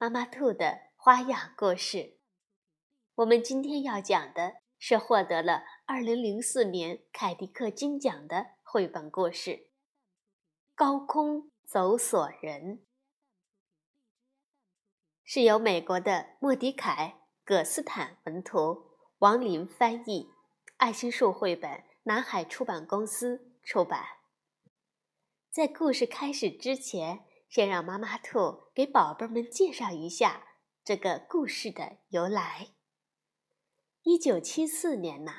妈妈兔的花样故事，我们今天要讲的是获得了二零零四年凯迪克金奖的绘本故事《高空走索人》，是由美国的莫迪凯·葛斯坦文图，王林翻译，爱心树绘本，南海出版公司出版。在故事开始之前。先让妈妈兔给宝贝们介绍一下这个故事的由来。一九七四年呐，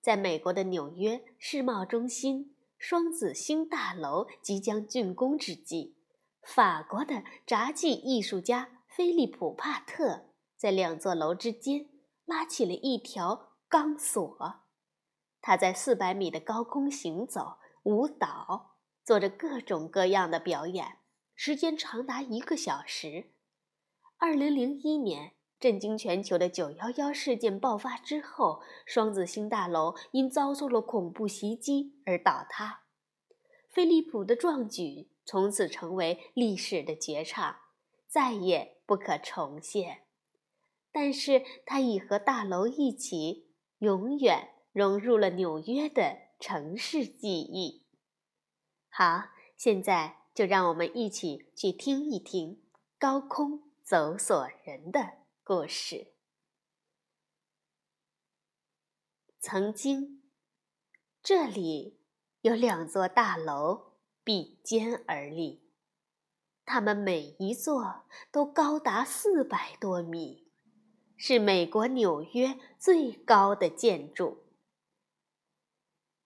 在美国的纽约世贸中心双子星大楼即将竣工之际，法国的杂技艺术家菲利普·帕特在两座楼之间拉起了一条钢索，他在四百米的高空行走、舞蹈，做着各种各样的表演。时间长达一个小时。二零零一年，震惊全球的九幺幺事件爆发之后，双子星大楼因遭受了恐怖袭击而倒塌。飞利浦的壮举从此成为历史的绝唱，再也不可重现。但是，它已和大楼一起，永远融入了纽约的城市记忆。好，现在。就让我们一起去听一听高空走索人的故事。曾经，这里有两座大楼比肩而立，它们每一座都高达四百多米，是美国纽约最高的建筑。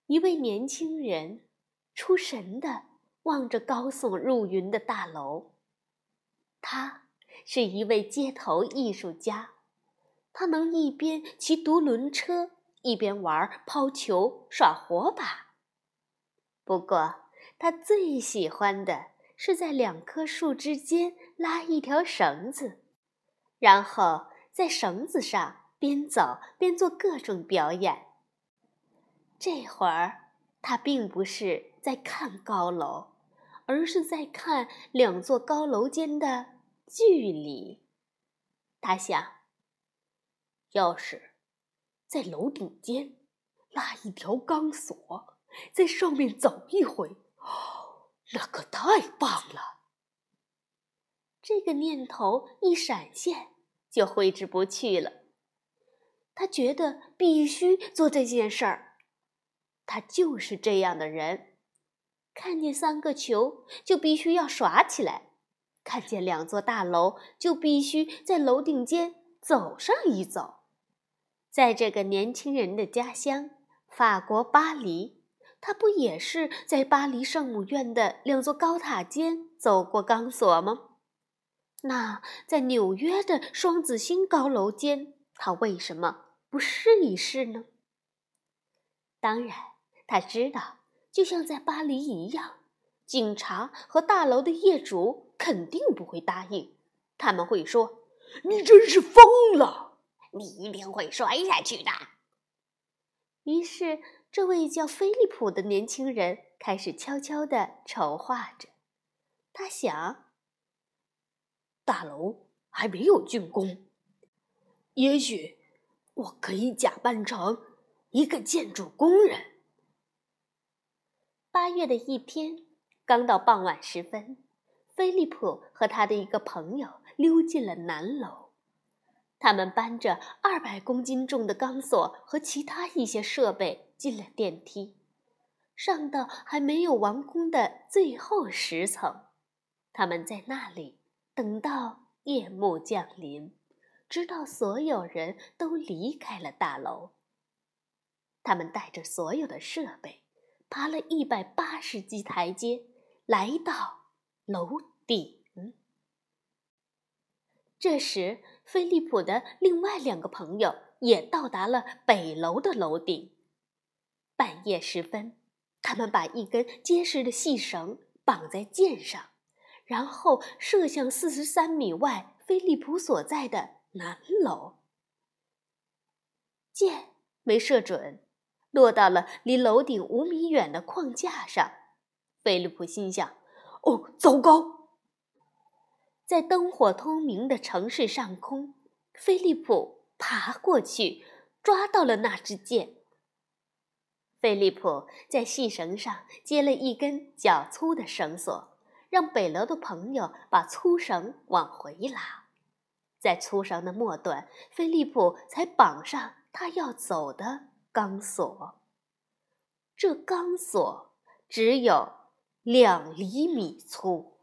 一位年轻人出神的。望着高耸入云的大楼，他是一位街头艺术家，他能一边骑独轮车，一边玩抛球、耍火把。不过，他最喜欢的是在两棵树之间拉一条绳子，然后在绳子上边走边做各种表演。这会儿，他并不是在看高楼。而是在看两座高楼间的距离。他想，要是在楼顶间拉一条钢索，在上面走一回，那可太棒了。这个念头一闪现，就挥之不去了。他觉得必须做这件事儿。他就是这样的人。看见三个球就必须要耍起来，看见两座大楼就必须在楼顶间走上一走。在这个年轻人的家乡法国巴黎，他不也是在巴黎圣母院的两座高塔间走过钢索吗？那在纽约的双子星高楼间，他为什么不试一试呢？当然，他知道。就像在巴黎一样，警察和大楼的业主肯定不会答应。他们会说：“你真是疯了，你一定会摔下去的。”于是，这位叫菲利普的年轻人开始悄悄地筹划着。他想：大楼还没有竣工，也许我可以假扮成一个建筑工人。八月的一天，刚到傍晚时分，菲利普和他的一个朋友溜进了南楼。他们搬着二百公斤重的钢索和其他一些设备进了电梯，上到还没有完工的最后十层。他们在那里等到夜幕降临，直到所有人都离开了大楼。他们带着所有的设备。爬了一百八十级台阶，来到楼顶。这时，菲利普的另外两个朋友也到达了北楼的楼顶。半夜时分，他们把一根结实的细绳绑在箭上，然后射向四十三米外菲利普所在的南楼。箭没射准，落到了离楼顶五米远的框架上。菲利普心想：“哦，糟糕！”在灯火通明的城市上空，菲利普爬过去，抓到了那支箭。菲利普在细绳上接了一根较粗的绳索，让北楼的朋友把粗绳往回拉。在粗绳的末端，菲利普才绑上他要走的钢索。这钢索只有两厘米粗。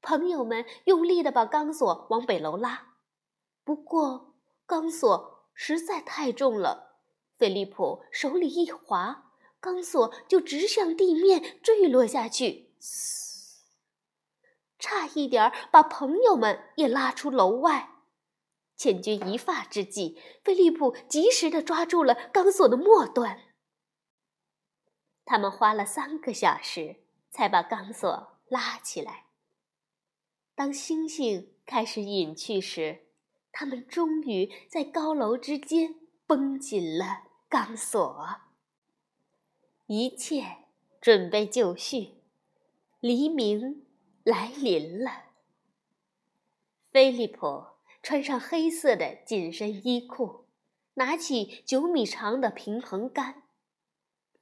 朋友们用力的把钢索往北楼拉，不过钢索实在太重了，菲利普手里一滑，钢索就直向地面坠落下去，差一点把朋友们也拉出楼外。千钧一发之际，菲利普及时地抓住了钢索的末端。他们花了三个小时才把钢索拉起来。当星星开始隐去时，他们终于在高楼之间绷紧了钢索。一切准备就绪，黎明来临了。菲利普穿上黑色的紧身衣裤，拿起九米长的平衡杆，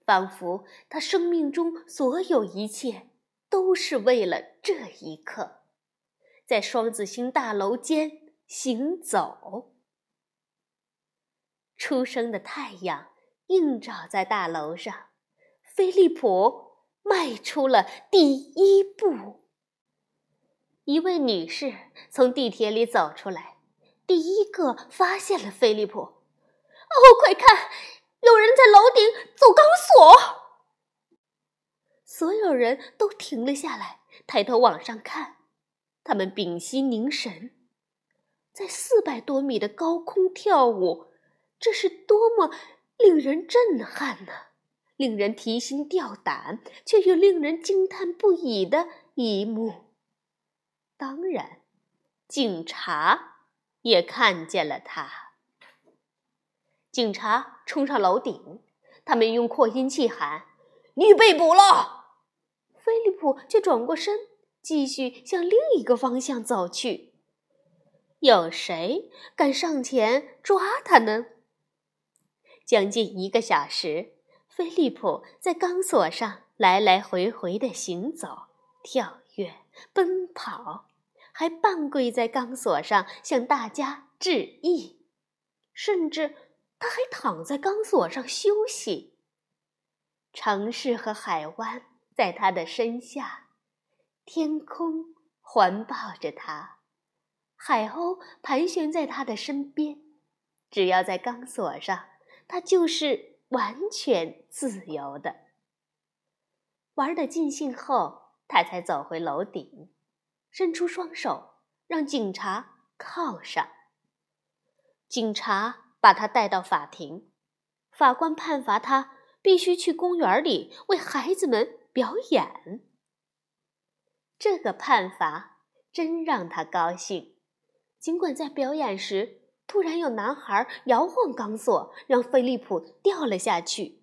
仿佛他生命中所有一切都是为了这一刻。在双子星大楼间行走，初升的太阳映照在大楼上，菲利普迈出了第一步。一位女士从地铁里走出来，第一个发现了菲利普。哦，快看，有人在楼顶走钢索！所有人都停了下来，抬头往上看。他们屏息凝神，在四百多米的高空跳舞，这是多么令人震撼呐！令人提心吊胆，却又令人惊叹不已的一幕。当然，警察也看见了他。警察冲上楼顶，他们用扩音器喊：“你被捕了！”菲利普却转过身。继续向另一个方向走去。有谁敢上前抓他呢？将近一个小时，菲利普在钢索上来来回回的行走、跳跃、奔跑，还半跪在钢索上向大家致意，甚至他还躺在钢索上休息。城市和海湾在他的身下。天空环抱着他，海鸥盘旋在他的身边。只要在钢索上，他就是完全自由的。玩得尽兴后，他才走回楼顶，伸出双手让警察铐上。警察把他带到法庭，法官判罚他必须去公园里为孩子们表演。这个判罚真让他高兴。尽管在表演时，突然有男孩摇晃钢索，让菲利普掉了下去，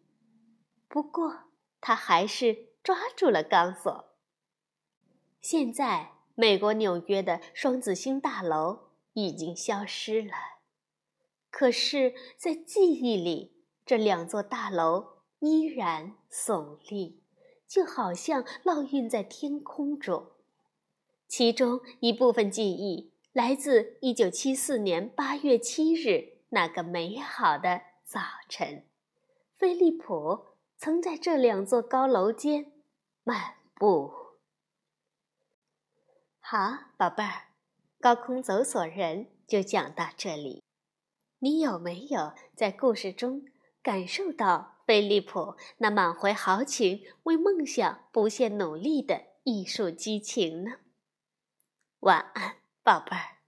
不过他还是抓住了钢索。现在，美国纽约的双子星大楼已经消失了，可是，在记忆里，这两座大楼依然耸立。就好像烙印在天空中，其中一部分记忆来自1974年8月7日那个美好的早晨。菲利普曾在这两座高楼间漫步。好，宝贝儿，高空走索人就讲到这里。你有没有在故事中感受到？飞利浦那满怀豪情、为梦想不懈努力的艺术激情呢？晚安。宝贝儿。